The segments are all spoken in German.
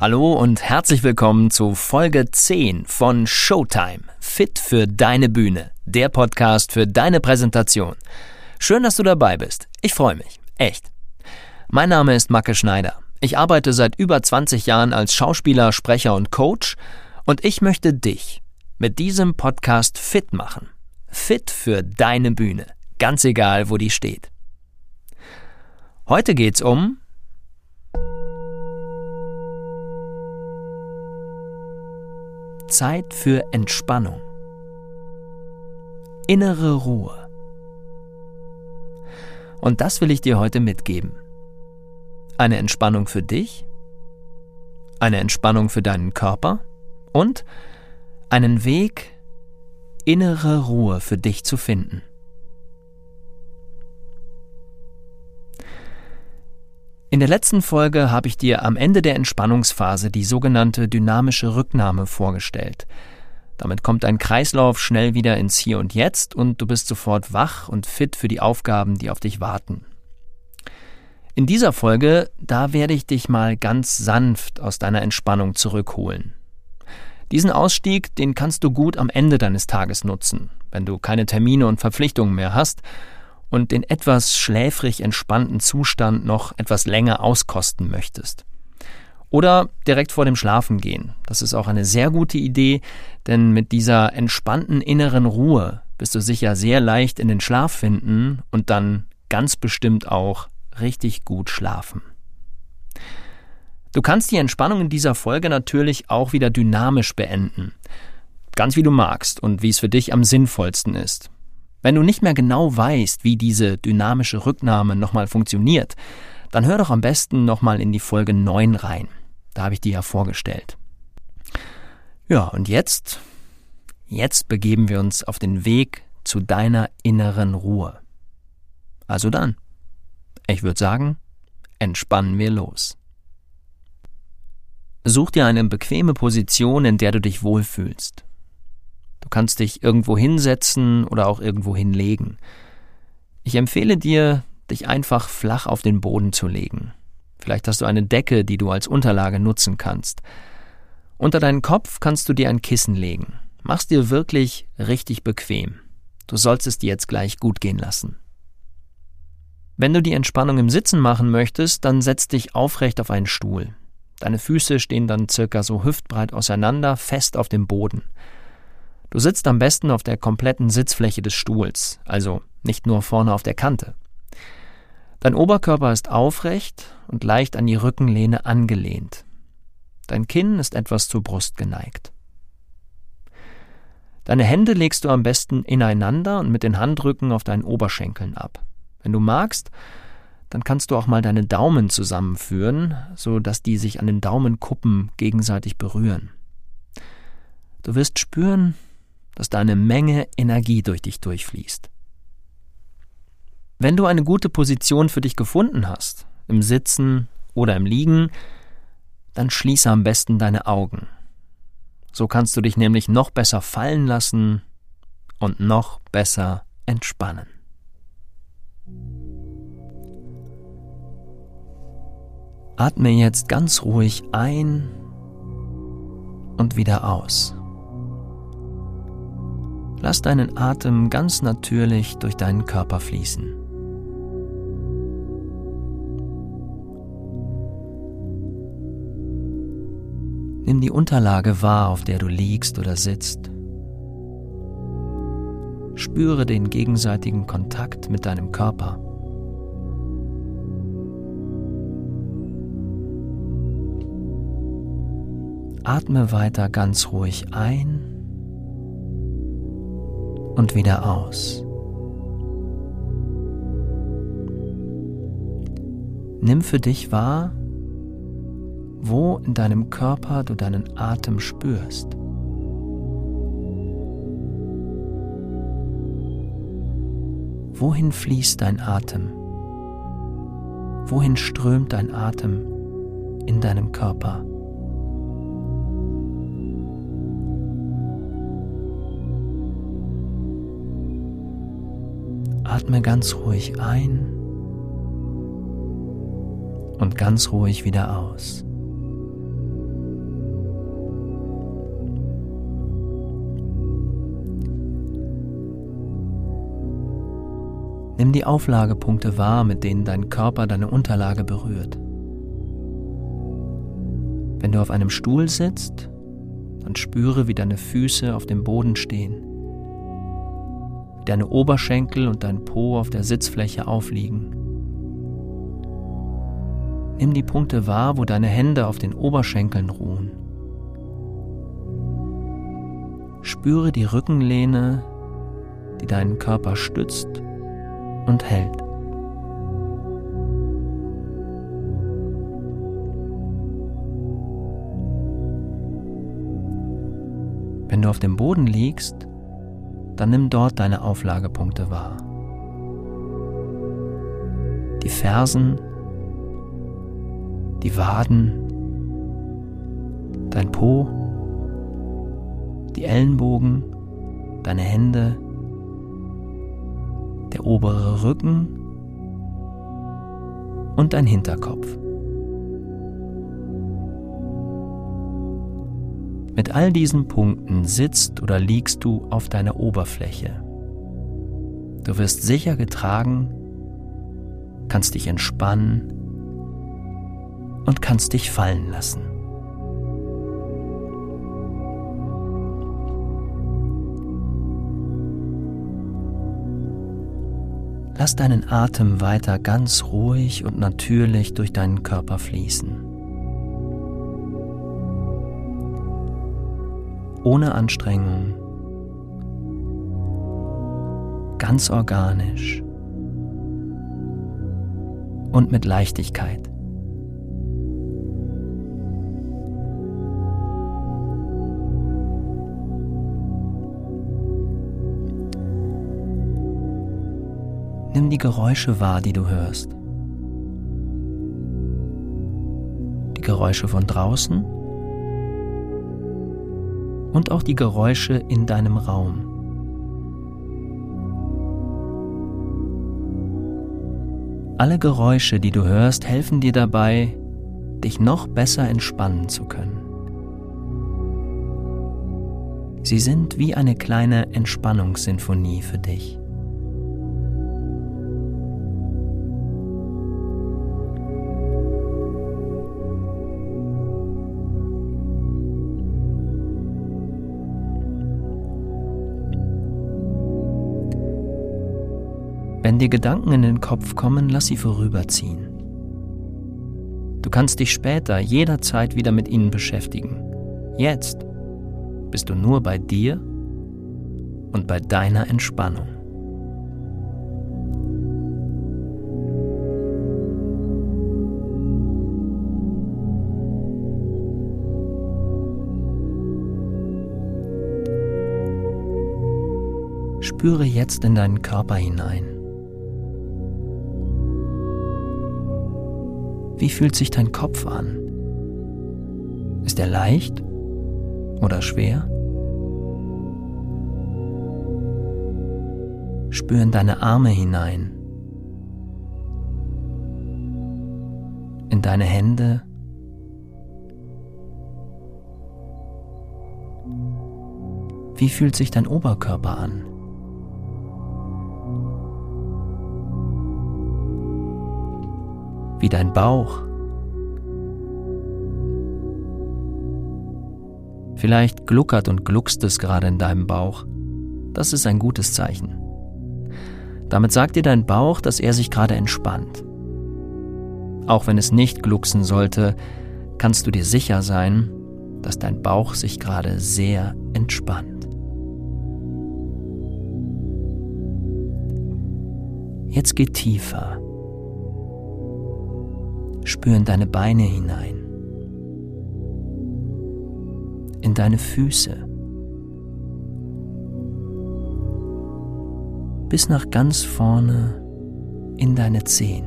Hallo und herzlich willkommen zu Folge 10 von Showtime. Fit für deine Bühne. Der Podcast für deine Präsentation. Schön, dass du dabei bist. Ich freue mich. Echt. Mein Name ist Macke Schneider. Ich arbeite seit über 20 Jahren als Schauspieler, Sprecher und Coach und ich möchte dich mit diesem Podcast fit machen. Fit für deine Bühne. Ganz egal, wo die steht. Heute geht's um Zeit für Entspannung. Innere Ruhe. Und das will ich dir heute mitgeben. Eine Entspannung für dich, eine Entspannung für deinen Körper und einen Weg, innere Ruhe für dich zu finden. In der letzten Folge habe ich dir am Ende der Entspannungsphase die sogenannte dynamische Rücknahme vorgestellt. Damit kommt dein Kreislauf schnell wieder ins Hier und Jetzt und du bist sofort wach und fit für die Aufgaben, die auf dich warten. In dieser Folge, da werde ich dich mal ganz sanft aus deiner Entspannung zurückholen. Diesen Ausstieg, den kannst du gut am Ende deines Tages nutzen, wenn du keine Termine und Verpflichtungen mehr hast und den etwas schläfrig entspannten Zustand noch etwas länger auskosten möchtest. Oder direkt vor dem Schlafen gehen. Das ist auch eine sehr gute Idee, denn mit dieser entspannten inneren Ruhe bist du sicher sehr leicht in den Schlaf finden und dann ganz bestimmt auch richtig gut schlafen. Du kannst die Entspannung in dieser Folge natürlich auch wieder dynamisch beenden. Ganz wie du magst und wie es für dich am sinnvollsten ist. Wenn du nicht mehr genau weißt, wie diese dynamische Rücknahme nochmal funktioniert, dann hör doch am besten nochmal in die Folge 9 rein. Da habe ich die ja vorgestellt. Ja, und jetzt, jetzt begeben wir uns auf den Weg zu deiner inneren Ruhe. Also dann, ich würde sagen, entspannen wir los. Such dir eine bequeme Position, in der du dich wohlfühlst. Du kannst dich irgendwo hinsetzen oder auch irgendwo hinlegen. Ich empfehle dir, dich einfach flach auf den Boden zu legen. Vielleicht hast du eine Decke, die du als Unterlage nutzen kannst. Unter deinen Kopf kannst du dir ein Kissen legen. Mach's dir wirklich richtig bequem. Du sollst es dir jetzt gleich gut gehen lassen. Wenn du die Entspannung im Sitzen machen möchtest, dann setz dich aufrecht auf einen Stuhl. Deine Füße stehen dann circa so hüftbreit auseinander, fest auf dem Boden. Du sitzt am besten auf der kompletten Sitzfläche des Stuhls, also nicht nur vorne auf der Kante. Dein Oberkörper ist aufrecht und leicht an die Rückenlehne angelehnt. Dein Kinn ist etwas zur Brust geneigt. Deine Hände legst du am besten ineinander und mit den Handrücken auf deinen Oberschenkeln ab. Wenn du magst, dann kannst du auch mal deine Daumen zusammenführen, so dass die sich an den Daumenkuppen gegenseitig berühren. Du wirst spüren, dass da eine Menge Energie durch dich durchfließt. Wenn du eine gute Position für dich gefunden hast, im Sitzen oder im Liegen, dann schließe am besten deine Augen. So kannst du dich nämlich noch besser fallen lassen und noch besser entspannen. Atme jetzt ganz ruhig ein und wieder aus. Lass deinen Atem ganz natürlich durch deinen Körper fließen. Nimm die Unterlage wahr, auf der du liegst oder sitzt. Spüre den gegenseitigen Kontakt mit deinem Körper. Atme weiter ganz ruhig ein und wieder aus. Nimm für dich wahr, wo in deinem Körper du deinen Atem spürst. Wohin fließt dein Atem? Wohin strömt dein Atem in deinem Körper? Atme ganz ruhig ein und ganz ruhig wieder aus. Nimm die Auflagepunkte wahr, mit denen dein Körper deine Unterlage berührt. Wenn du auf einem Stuhl sitzt, dann spüre, wie deine Füße auf dem Boden stehen, deine Oberschenkel und dein Po auf der Sitzfläche aufliegen. Nimm die Punkte wahr, wo deine Hände auf den Oberschenkeln ruhen. Spüre die Rückenlehne, die deinen Körper stützt und hält. Wenn du auf dem Boden liegst, dann nimm dort deine Auflagepunkte wahr. Die Fersen, die Waden, dein Po, die Ellenbogen, deine Hände, der obere Rücken und dein Hinterkopf. Mit all diesen Punkten sitzt oder liegst du auf deiner Oberfläche. Du wirst sicher getragen, kannst dich entspannen und kannst dich fallen lassen. Lass deinen Atem weiter ganz ruhig und natürlich durch deinen Körper fließen. Ohne Anstrengung, ganz organisch und mit Leichtigkeit. Nimm die Geräusche wahr, die du hörst. Die Geräusche von draußen und auch die Geräusche in deinem Raum. Alle Geräusche, die du hörst, helfen dir dabei, dich noch besser entspannen zu können. Sie sind wie eine kleine Entspannungssinfonie für dich. Dir Gedanken in den Kopf kommen, lass sie vorüberziehen. Du kannst dich später jederzeit wieder mit ihnen beschäftigen. Jetzt bist du nur bei dir und bei deiner Entspannung. Spüre jetzt in deinen Körper hinein. Wie fühlt sich dein Kopf an? Ist er leicht oder schwer? Spüren deine Arme hinein, in deine Hände, Wie fühlt sich dein Oberkörper an? Wie dein Bauch. Vielleicht gluckert und gluckst es gerade in deinem Bauch. Das ist ein gutes Zeichen. Damit sagt dir dein Bauch, dass er sich gerade entspannt. Auch wenn es nicht glucksen sollte, kannst du dir sicher sein, dass dein Bauch sich gerade sehr entspannt. Jetzt geh tiefer Spür in deine Beine hinein. in deine Füße, bis nach ganz vorne in deine Zehen.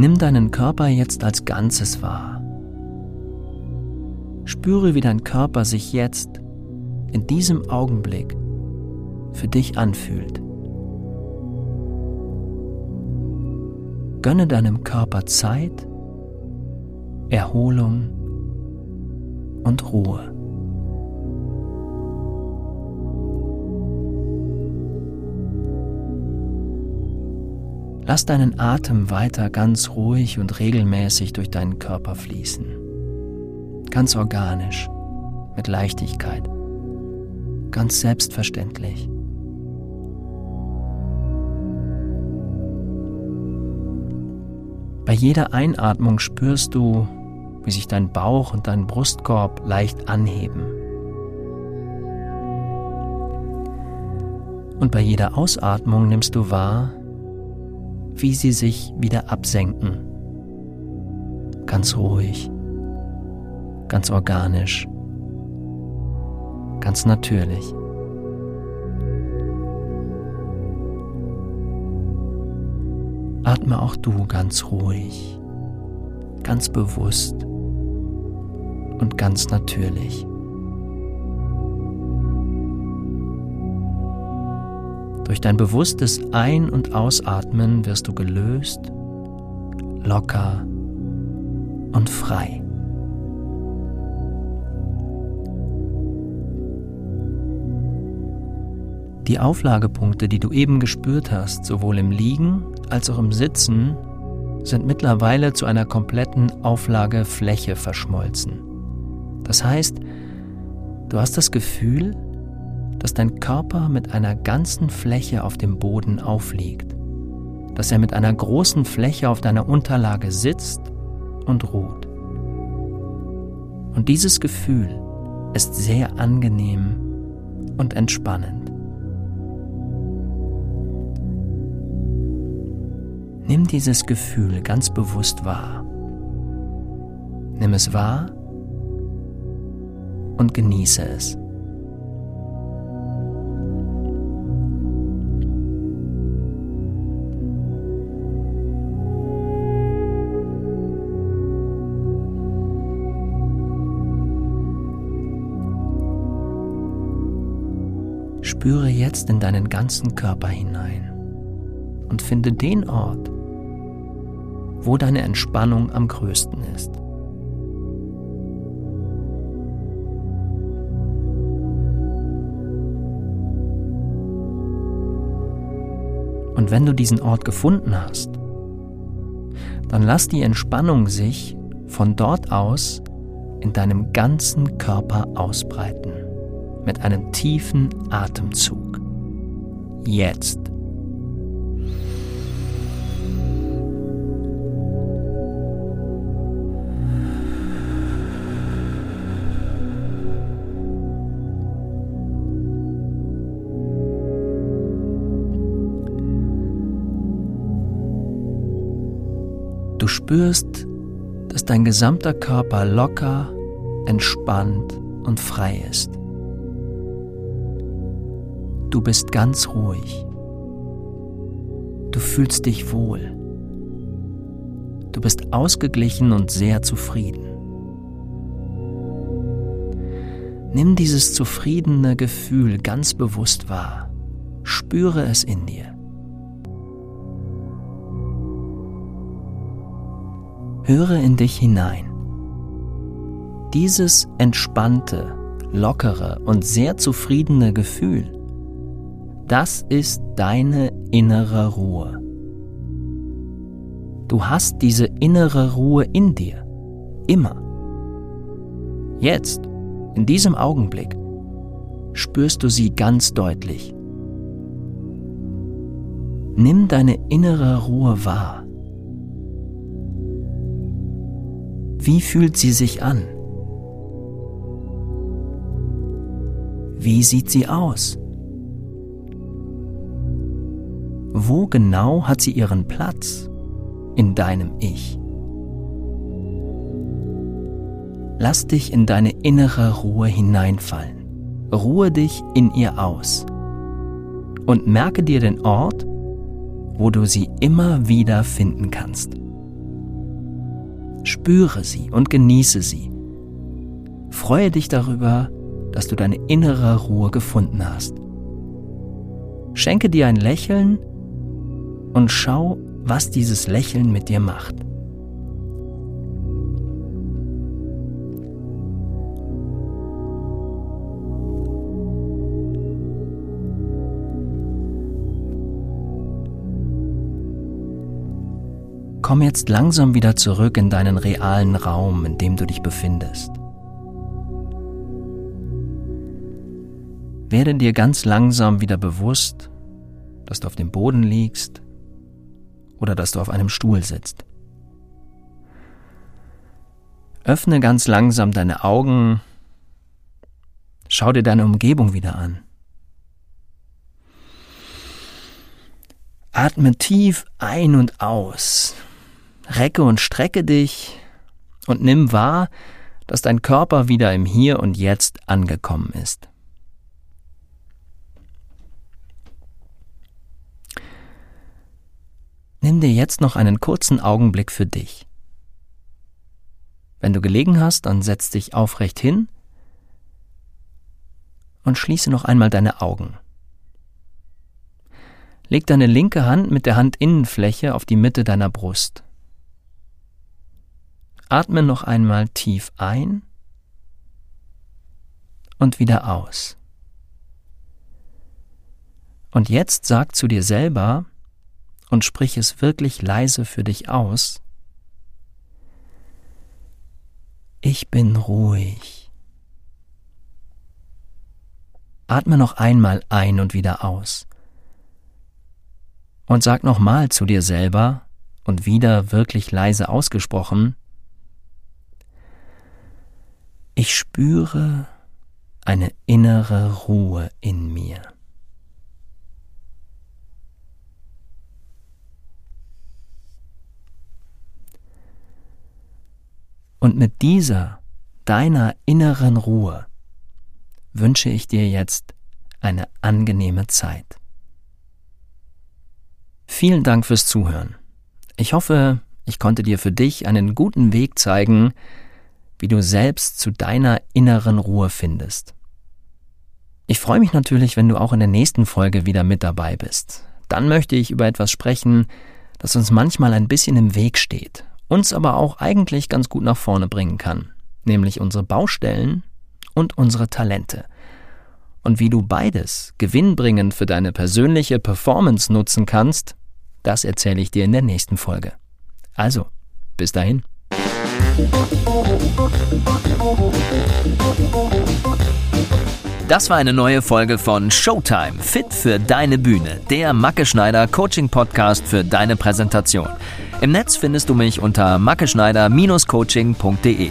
Nimm deinen Körper jetzt als Ganzes wahr. Spüre, wie dein Körper sich jetzt, in diesem Augenblick, für dich anfühlt. Gönne deinem Körper Zeit, Erholung und Ruhe. Lass deinen Atem weiter ganz ruhig und regelmäßig durch deinen Körper fließen. Ganz organisch, mit Leichtigkeit, ganz selbstverständlich. Bei jeder Einatmung spürst du, wie sich dein Bauch und dein Brustkorb leicht anheben. Und bei jeder Ausatmung nimmst du wahr, wie sie sich wieder absenken. Ganz ruhig, ganz organisch, ganz natürlich. Atme auch du ganz ruhig, ganz bewusst und ganz natürlich. Durch dein bewusstes Ein- und Ausatmen wirst du gelöst, locker und frei. Die Auflagepunkte, die du eben gespürt hast, sowohl im Liegen als auch im Sitzen, sind mittlerweile zu einer kompletten Auflagefläche verschmolzen. Das heißt, du hast das Gefühl, dass dein Körper mit einer ganzen Fläche auf dem Boden aufliegt, dass er mit einer großen Fläche auf deiner Unterlage sitzt und ruht. Und dieses Gefühl ist sehr angenehm und entspannend. Nimm dieses Gefühl ganz bewusst wahr. Nimm es wahr und genieße es. Spüre jetzt in deinen ganzen Körper hinein und finde den Ort, wo deine Entspannung am größten ist. Und wenn du diesen Ort gefunden hast, dann lass die Entspannung sich von dort aus in deinem ganzen Körper ausbreiten mit einem tiefen Atemzug. Jetzt. Spürst, dass dein gesamter Körper locker, entspannt und frei ist. Du bist ganz ruhig. Du fühlst dich wohl. Du bist ausgeglichen und sehr zufrieden. Nimm dieses zufriedene Gefühl ganz bewusst wahr. Spüre es in dir. Höre in dich hinein. Dieses entspannte, lockere und sehr zufriedene Gefühl das ist deine innere Ruhe. Du hast diese innere Ruhe in dir. Immer. Jetzt, in diesem Augenblick, spürst du sie ganz deutlich. Nimm deine innere Ruhe wahr. Wie fühlt sie sich an? Wie sieht sie aus? wo genau hat sie ihren Platz in deinem Ich? Lass dich in deine innere Ruhe hineinfallen. Ruhe dich in ihr aus. Und merke dir den Ort, wo du sie immer wieder finden kannst. Spüre sie und genieße sie. Freue dich darüber, dass du deine innere Ruhe gefunden hast. Schenke dir ein Lächeln und schau, was dieses Lächeln mit dir macht. Komm jetzt langsam wieder zurück in deinen realen Raum, in dem du dich befindest. Werde dir ganz langsam wieder bewusst, dass du auf dem Boden liegst oder dass du auf einem Stuhl sitzt. Öffne ganz langsam deine Augen, schau dir deine Umgebung wieder an. Atme tief ein und aus. Recke und strecke dich und nimm wahr, dass dein Körper wieder im Hier und Jetzt angekommen ist. Nimm dir jetzt noch einen kurzen Augenblick für dich. Wenn du gelegen hast, dann setz dich aufrecht hin und schließe noch einmal deine Augen. Leg deine linke Hand mit der Handinnenfläche auf die Mitte deiner Brust. Atme noch einmal tief ein und wieder aus. Und jetzt sag zu dir selber und sprich es wirklich leise für dich aus. Ich bin ruhig. Atme noch einmal ein und wieder aus. Und sag nochmal zu dir selber und wieder wirklich leise ausgesprochen, ich spüre eine innere Ruhe in mir. Und mit dieser, deiner inneren Ruhe, wünsche ich dir jetzt eine angenehme Zeit. Vielen Dank fürs Zuhören. Ich hoffe, ich konnte dir für dich einen guten Weg zeigen, wie du selbst zu deiner inneren Ruhe findest. Ich freue mich natürlich, wenn du auch in der nächsten Folge wieder mit dabei bist. Dann möchte ich über etwas sprechen, das uns manchmal ein bisschen im Weg steht, uns aber auch eigentlich ganz gut nach vorne bringen kann, nämlich unsere Baustellen und unsere Talente. Und wie du beides gewinnbringend für deine persönliche Performance nutzen kannst, das erzähle ich dir in der nächsten Folge. Also, bis dahin. Das war eine neue Folge von Showtime, fit für deine Bühne, der Macke Schneider Coaching Podcast für deine Präsentation. Im Netz findest du mich unter mackeschneider-coaching.de.